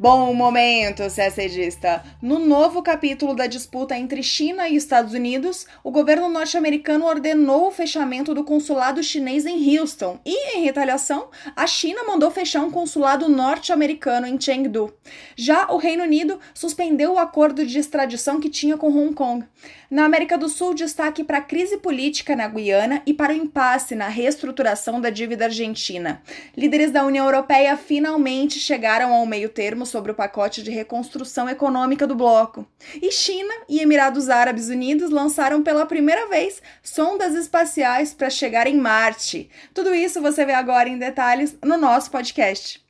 Bom momento, CSDista! No novo capítulo da disputa entre China e Estados Unidos, o governo norte-americano ordenou o fechamento do consulado chinês em Houston e, em retaliação, a China mandou fechar um consulado norte-americano em Chengdu. Já o Reino Unido suspendeu o acordo de extradição que tinha com Hong Kong. Na América do Sul, destaque para a crise política na Guiana e para o impasse na reestruturação da dívida argentina. Líderes da União Europeia finalmente chegaram ao meio termo sobre o pacote de reconstrução econômica do bloco. E China e Emirados Árabes Unidos lançaram pela primeira vez sondas espaciais para chegar em Marte. Tudo isso você vê agora em detalhes no nosso podcast.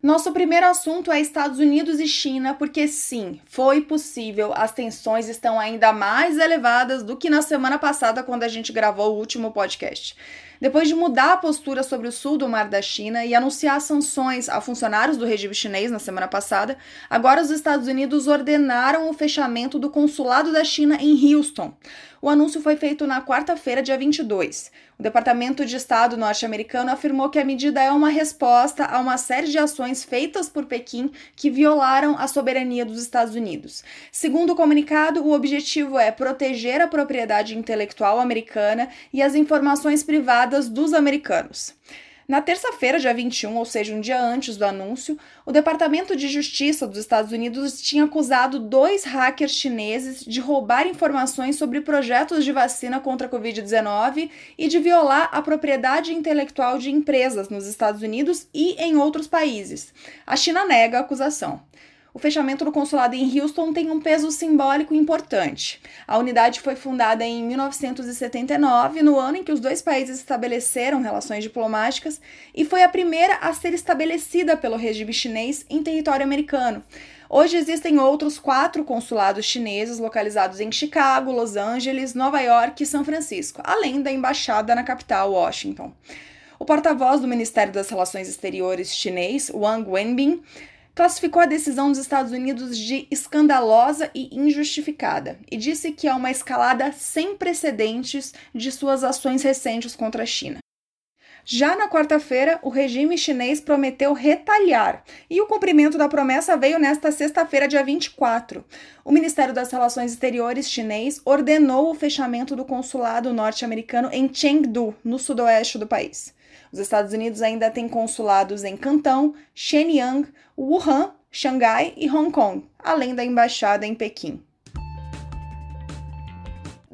Nosso primeiro assunto é Estados Unidos e China, porque sim, foi possível, as tensões estão ainda mais elevadas do que na semana passada, quando a gente gravou o último podcast. Depois de mudar a postura sobre o sul do Mar da China e anunciar sanções a funcionários do regime chinês na semana passada, agora os Estados Unidos ordenaram o fechamento do consulado da China em Houston. O anúncio foi feito na quarta-feira, dia 22. O Departamento de Estado norte-americano afirmou que a medida é uma resposta a uma série de ações feitas por Pequim que violaram a soberania dos Estados Unidos. Segundo o comunicado, o objetivo é proteger a propriedade intelectual americana e as informações privadas dos americanos. Na terça-feira, dia 21, ou seja, um dia antes do anúncio, o Departamento de Justiça dos Estados Unidos tinha acusado dois hackers chineses de roubar informações sobre projetos de vacina contra a Covid-19 e de violar a propriedade intelectual de empresas nos Estados Unidos e em outros países. A China nega a acusação. O fechamento do consulado em Houston tem um peso simbólico importante. A unidade foi fundada em 1979, no ano em que os dois países estabeleceram relações diplomáticas, e foi a primeira a ser estabelecida pelo regime chinês em território americano. Hoje existem outros quatro consulados chineses localizados em Chicago, Los Angeles, Nova York e São Francisco, além da embaixada na capital, Washington. O porta-voz do Ministério das Relações Exteriores chinês, Wang Wenbin, classificou a decisão dos Estados Unidos de escandalosa e injustificada e disse que é uma escalada sem precedentes de suas ações recentes contra a China. Já na quarta-feira, o regime chinês prometeu retalhar, e o cumprimento da promessa veio nesta sexta-feira, dia 24. O Ministério das Relações Exteriores chinês ordenou o fechamento do consulado norte-americano em Chengdu, no sudoeste do país. Os Estados Unidos ainda têm consulados em Cantão, Shenyang, Wuhan, Xangai e Hong Kong, além da embaixada em Pequim.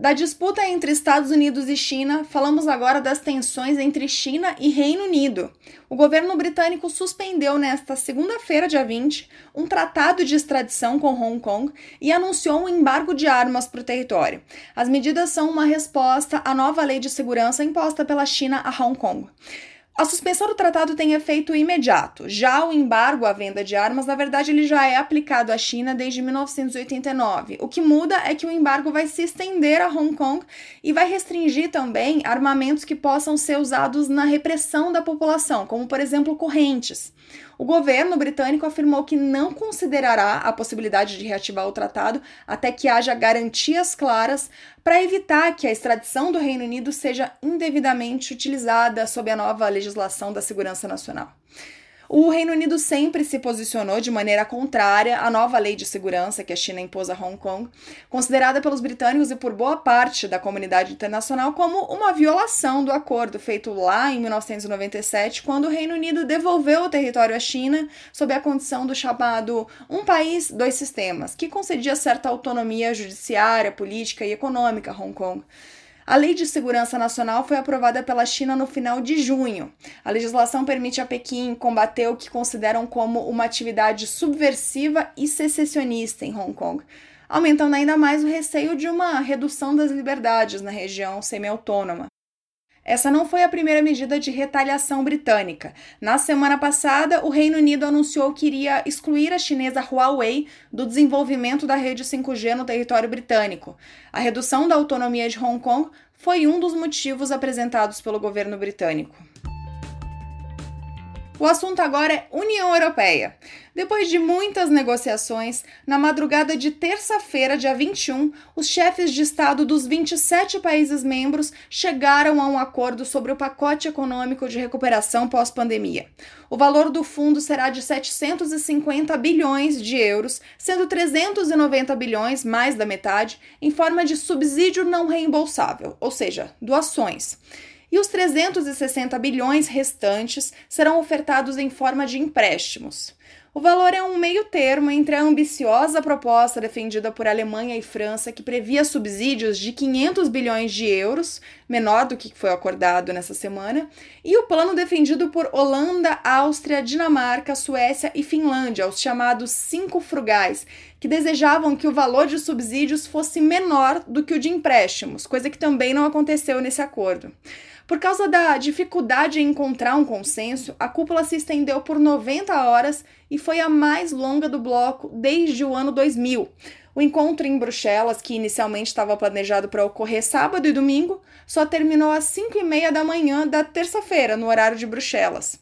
Da disputa entre Estados Unidos e China, falamos agora das tensões entre China e Reino Unido. O governo britânico suspendeu nesta segunda-feira, dia 20, um tratado de extradição com Hong Kong e anunciou um embargo de armas para o território. As medidas são uma resposta à nova lei de segurança imposta pela China a Hong Kong. A suspensão do tratado tem efeito imediato. Já o embargo à venda de armas, na verdade, ele já é aplicado à China desde 1989. O que muda é que o embargo vai se estender a Hong Kong e vai restringir também armamentos que possam ser usados na repressão da população, como por exemplo correntes. O governo britânico afirmou que não considerará a possibilidade de reativar o tratado até que haja garantias claras para evitar que a extradição do Reino Unido seja indevidamente utilizada sob a nova legislação da segurança nacional. O Reino Unido sempre se posicionou de maneira contrária à nova lei de segurança que a China impôs a Hong Kong, considerada pelos britânicos e por boa parte da comunidade internacional como uma violação do acordo feito lá em 1997, quando o Reino Unido devolveu o território à China sob a condição do chamado Um País, Dois Sistemas, que concedia certa autonomia judiciária, política e econômica a Hong Kong. A Lei de Segurança Nacional foi aprovada pela China no final de junho. A legislação permite a Pequim combater o que consideram como uma atividade subversiva e secessionista em Hong Kong, aumentando ainda mais o receio de uma redução das liberdades na região semi-autônoma. Essa não foi a primeira medida de retaliação britânica. Na semana passada, o Reino Unido anunciou que iria excluir a chinesa Huawei do desenvolvimento da rede 5G no território britânico. A redução da autonomia de Hong Kong foi um dos motivos apresentados pelo governo britânico. O assunto agora é União Europeia. Depois de muitas negociações, na madrugada de terça-feira, dia 21, os chefes de Estado dos 27 países membros chegaram a um acordo sobre o pacote econômico de recuperação pós-pandemia. O valor do fundo será de 750 bilhões de euros, sendo 390 bilhões, mais da metade, em forma de subsídio não reembolsável, ou seja, doações e os 360 bilhões restantes serão ofertados em forma de empréstimos. O valor é um meio termo entre a ambiciosa proposta defendida por Alemanha e França, que previa subsídios de 500 bilhões de euros, menor do que foi acordado nessa semana, e o plano defendido por Holanda, Áustria, Dinamarca, Suécia e Finlândia, os chamados cinco frugais, que desejavam que o valor de subsídios fosse menor do que o de empréstimos, coisa que também não aconteceu nesse acordo. Por causa da dificuldade em encontrar um consenso, a cúpula se estendeu por 90 horas e foi a mais longa do bloco desde o ano 2000. O encontro em Bruxelas, que inicialmente estava planejado para ocorrer sábado e domingo, só terminou às 5 e meia da manhã da terça-feira, no horário de Bruxelas.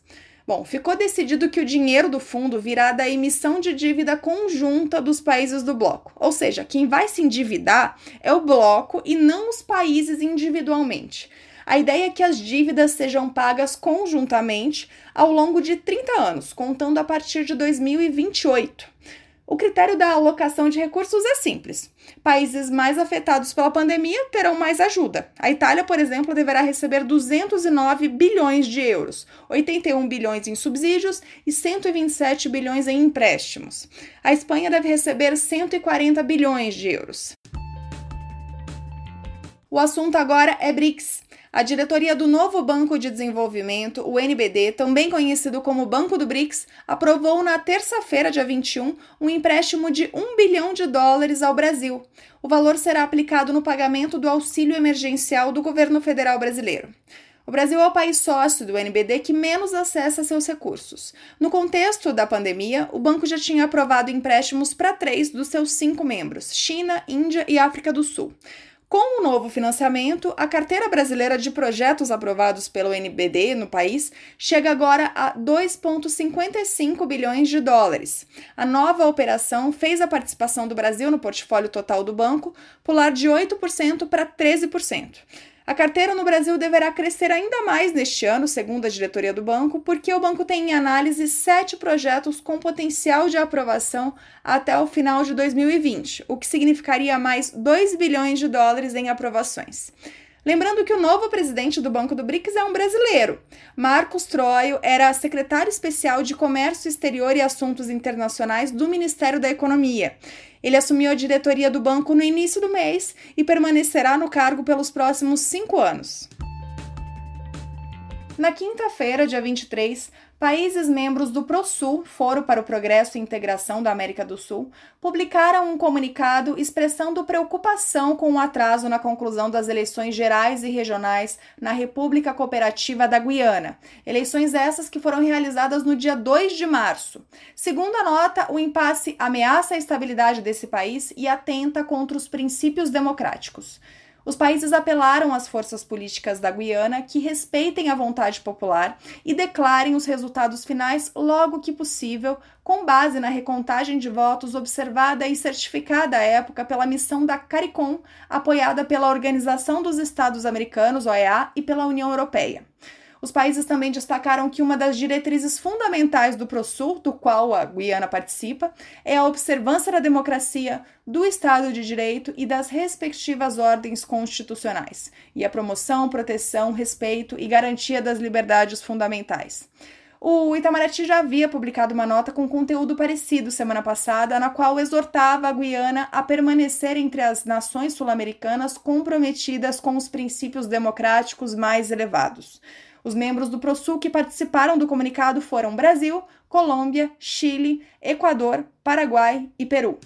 Bom, ficou decidido que o dinheiro do fundo virá da emissão de dívida conjunta dos países do bloco. Ou seja, quem vai se endividar é o bloco e não os países individualmente. A ideia é que as dívidas sejam pagas conjuntamente ao longo de 30 anos, contando a partir de 2028. O critério da alocação de recursos é simples. Países mais afetados pela pandemia terão mais ajuda. A Itália, por exemplo, deverá receber 209 bilhões de euros, 81 bilhões em subsídios e 127 bilhões em empréstimos. A Espanha deve receber 140 bilhões de euros. O assunto agora é BRICS. A diretoria do novo Banco de Desenvolvimento, o NBD, também conhecido como Banco do BRICS, aprovou na terça-feira, dia 21, um empréstimo de 1 bilhão de dólares ao Brasil. O valor será aplicado no pagamento do auxílio emergencial do governo federal brasileiro. O Brasil é o país sócio do NBD que menos acessa seus recursos. No contexto da pandemia, o banco já tinha aprovado empréstimos para três dos seus cinco membros: China, Índia e África do Sul. Com o novo financiamento, a carteira brasileira de projetos aprovados pelo NBD no país chega agora a 2,55 bilhões de dólares. A nova operação fez a participação do Brasil no portfólio total do banco pular de 8% para 13%. A carteira no Brasil deverá crescer ainda mais neste ano, segundo a diretoria do banco, porque o banco tem em análise sete projetos com potencial de aprovação até o final de 2020, o que significaria mais 2 bilhões de dólares em aprovações. Lembrando que o novo presidente do Banco do BRICS é um brasileiro. Marcos Troio era secretário especial de Comércio Exterior e Assuntos Internacionais do Ministério da Economia. Ele assumiu a diretoria do banco no início do mês e permanecerá no cargo pelos próximos cinco anos. Na quinta-feira, dia 23, países membros do PROSUL, Foro para o Progresso e Integração da América do Sul, publicaram um comunicado expressando preocupação com o atraso na conclusão das eleições gerais e regionais na República Cooperativa da Guiana. Eleições essas que foram realizadas no dia 2 de março. Segundo a nota, o impasse ameaça a estabilidade desse país e atenta contra os princípios democráticos. Os países apelaram às forças políticas da Guiana que respeitem a vontade popular e declarem os resultados finais logo que possível, com base na recontagem de votos observada e certificada à época pela missão da CARICOM, apoiada pela Organização dos Estados Americanos, OEA, e pela União Europeia. Os países também destacaram que uma das diretrizes fundamentais do PROSUR, do qual a Guiana participa, é a observância da democracia, do Estado de Direito e das respectivas ordens constitucionais, e a promoção, proteção, respeito e garantia das liberdades fundamentais. O Itamaraty já havia publicado uma nota com conteúdo parecido semana passada, na qual exortava a Guiana a permanecer entre as nações sul-americanas comprometidas com os princípios democráticos mais elevados. Os membros do ProSul que participaram do comunicado foram Brasil, Colômbia, Chile, Equador, Paraguai e Peru.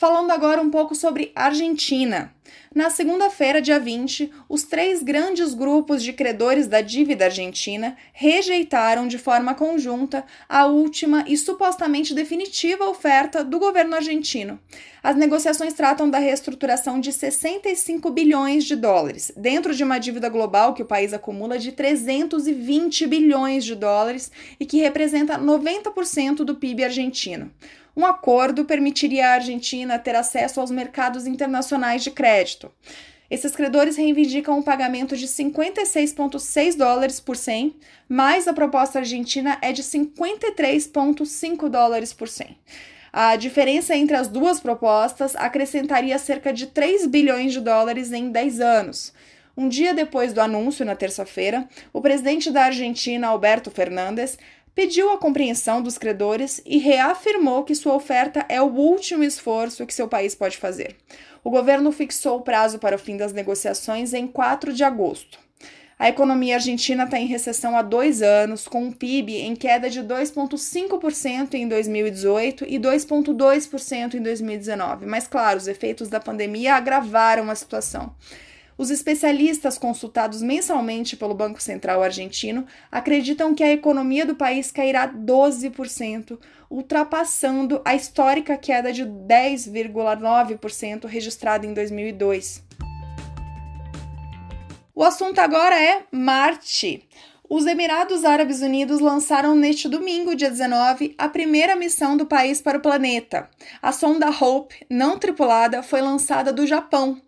Falando agora um pouco sobre Argentina. Na segunda-feira, dia 20, os três grandes grupos de credores da dívida argentina rejeitaram de forma conjunta a última e supostamente definitiva oferta do governo argentino. As negociações tratam da reestruturação de 65 bilhões de dólares, dentro de uma dívida global que o país acumula de 320 bilhões de dólares e que representa 90% do PIB argentino. Um acordo permitiria à Argentina ter acesso aos mercados internacionais de crédito. Esses credores reivindicam um pagamento de 56,6 dólares por 100, mas a proposta argentina é de 53,5 dólares por 100. A diferença entre as duas propostas acrescentaria cerca de 3 bilhões de dólares em 10 anos. Um dia depois do anúncio, na terça-feira, o presidente da Argentina, Alberto Fernandes, pediu a compreensão dos credores e reafirmou que sua oferta é o último esforço que seu país pode fazer. O governo fixou o prazo para o fim das negociações em 4 de agosto. A economia argentina está em recessão há dois anos, com um PIB em queda de 2,5% em 2018 e 2,2% em 2019. Mas, claro, os efeitos da pandemia agravaram a situação. Os especialistas consultados mensalmente pelo Banco Central argentino acreditam que a economia do país cairá 12%, ultrapassando a histórica queda de 10,9% registrada em 2002. O assunto agora é Marte. Os Emirados Árabes Unidos lançaram neste domingo, dia 19, a primeira missão do país para o planeta. A sonda Hope, não tripulada, foi lançada do Japão.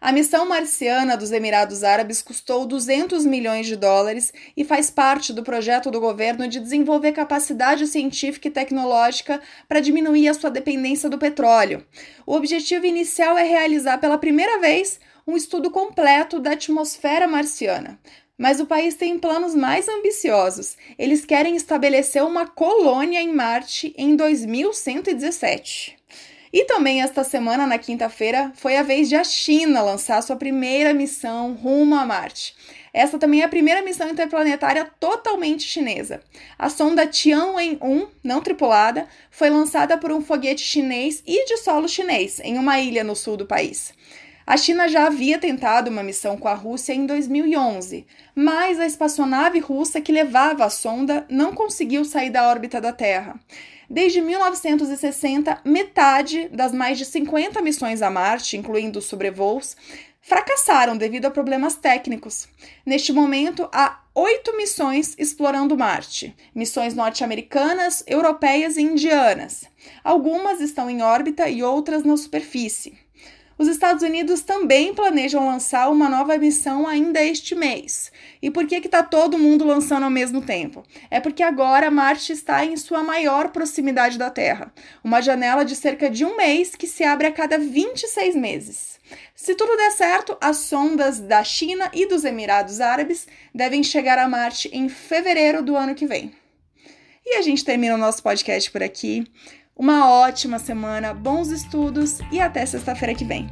A missão marciana dos Emirados Árabes custou 200 milhões de dólares e faz parte do projeto do governo de desenvolver capacidade científica e tecnológica para diminuir a sua dependência do petróleo. O objetivo inicial é realizar pela primeira vez um estudo completo da atmosfera marciana. Mas o país tem planos mais ambiciosos. Eles querem estabelecer uma colônia em Marte em 2117. E também esta semana, na quinta-feira, foi a vez de a China lançar sua primeira missão rumo a Marte. Essa também é a primeira missão interplanetária totalmente chinesa. A sonda Tianwen-1, não tripulada, foi lançada por um foguete chinês e de solo chinês, em uma ilha no sul do país. A China já havia tentado uma missão com a Rússia em 2011, mas a espaçonave russa que levava a sonda não conseguiu sair da órbita da Terra. Desde 1960, metade das mais de 50 missões a Marte, incluindo sobrevoos, fracassaram devido a problemas técnicos. Neste momento, há oito missões explorando Marte: missões norte-americanas, europeias e indianas. Algumas estão em órbita e outras na superfície. Os Estados Unidos também planejam lançar uma nova missão ainda este mês. E por que está todo mundo lançando ao mesmo tempo? É porque agora Marte está em sua maior proximidade da Terra, uma janela de cerca de um mês que se abre a cada 26 meses. Se tudo der certo, as sondas da China e dos Emirados Árabes devem chegar a Marte em fevereiro do ano que vem. E a gente termina o nosso podcast por aqui. Uma ótima semana, bons estudos e até sexta-feira que vem.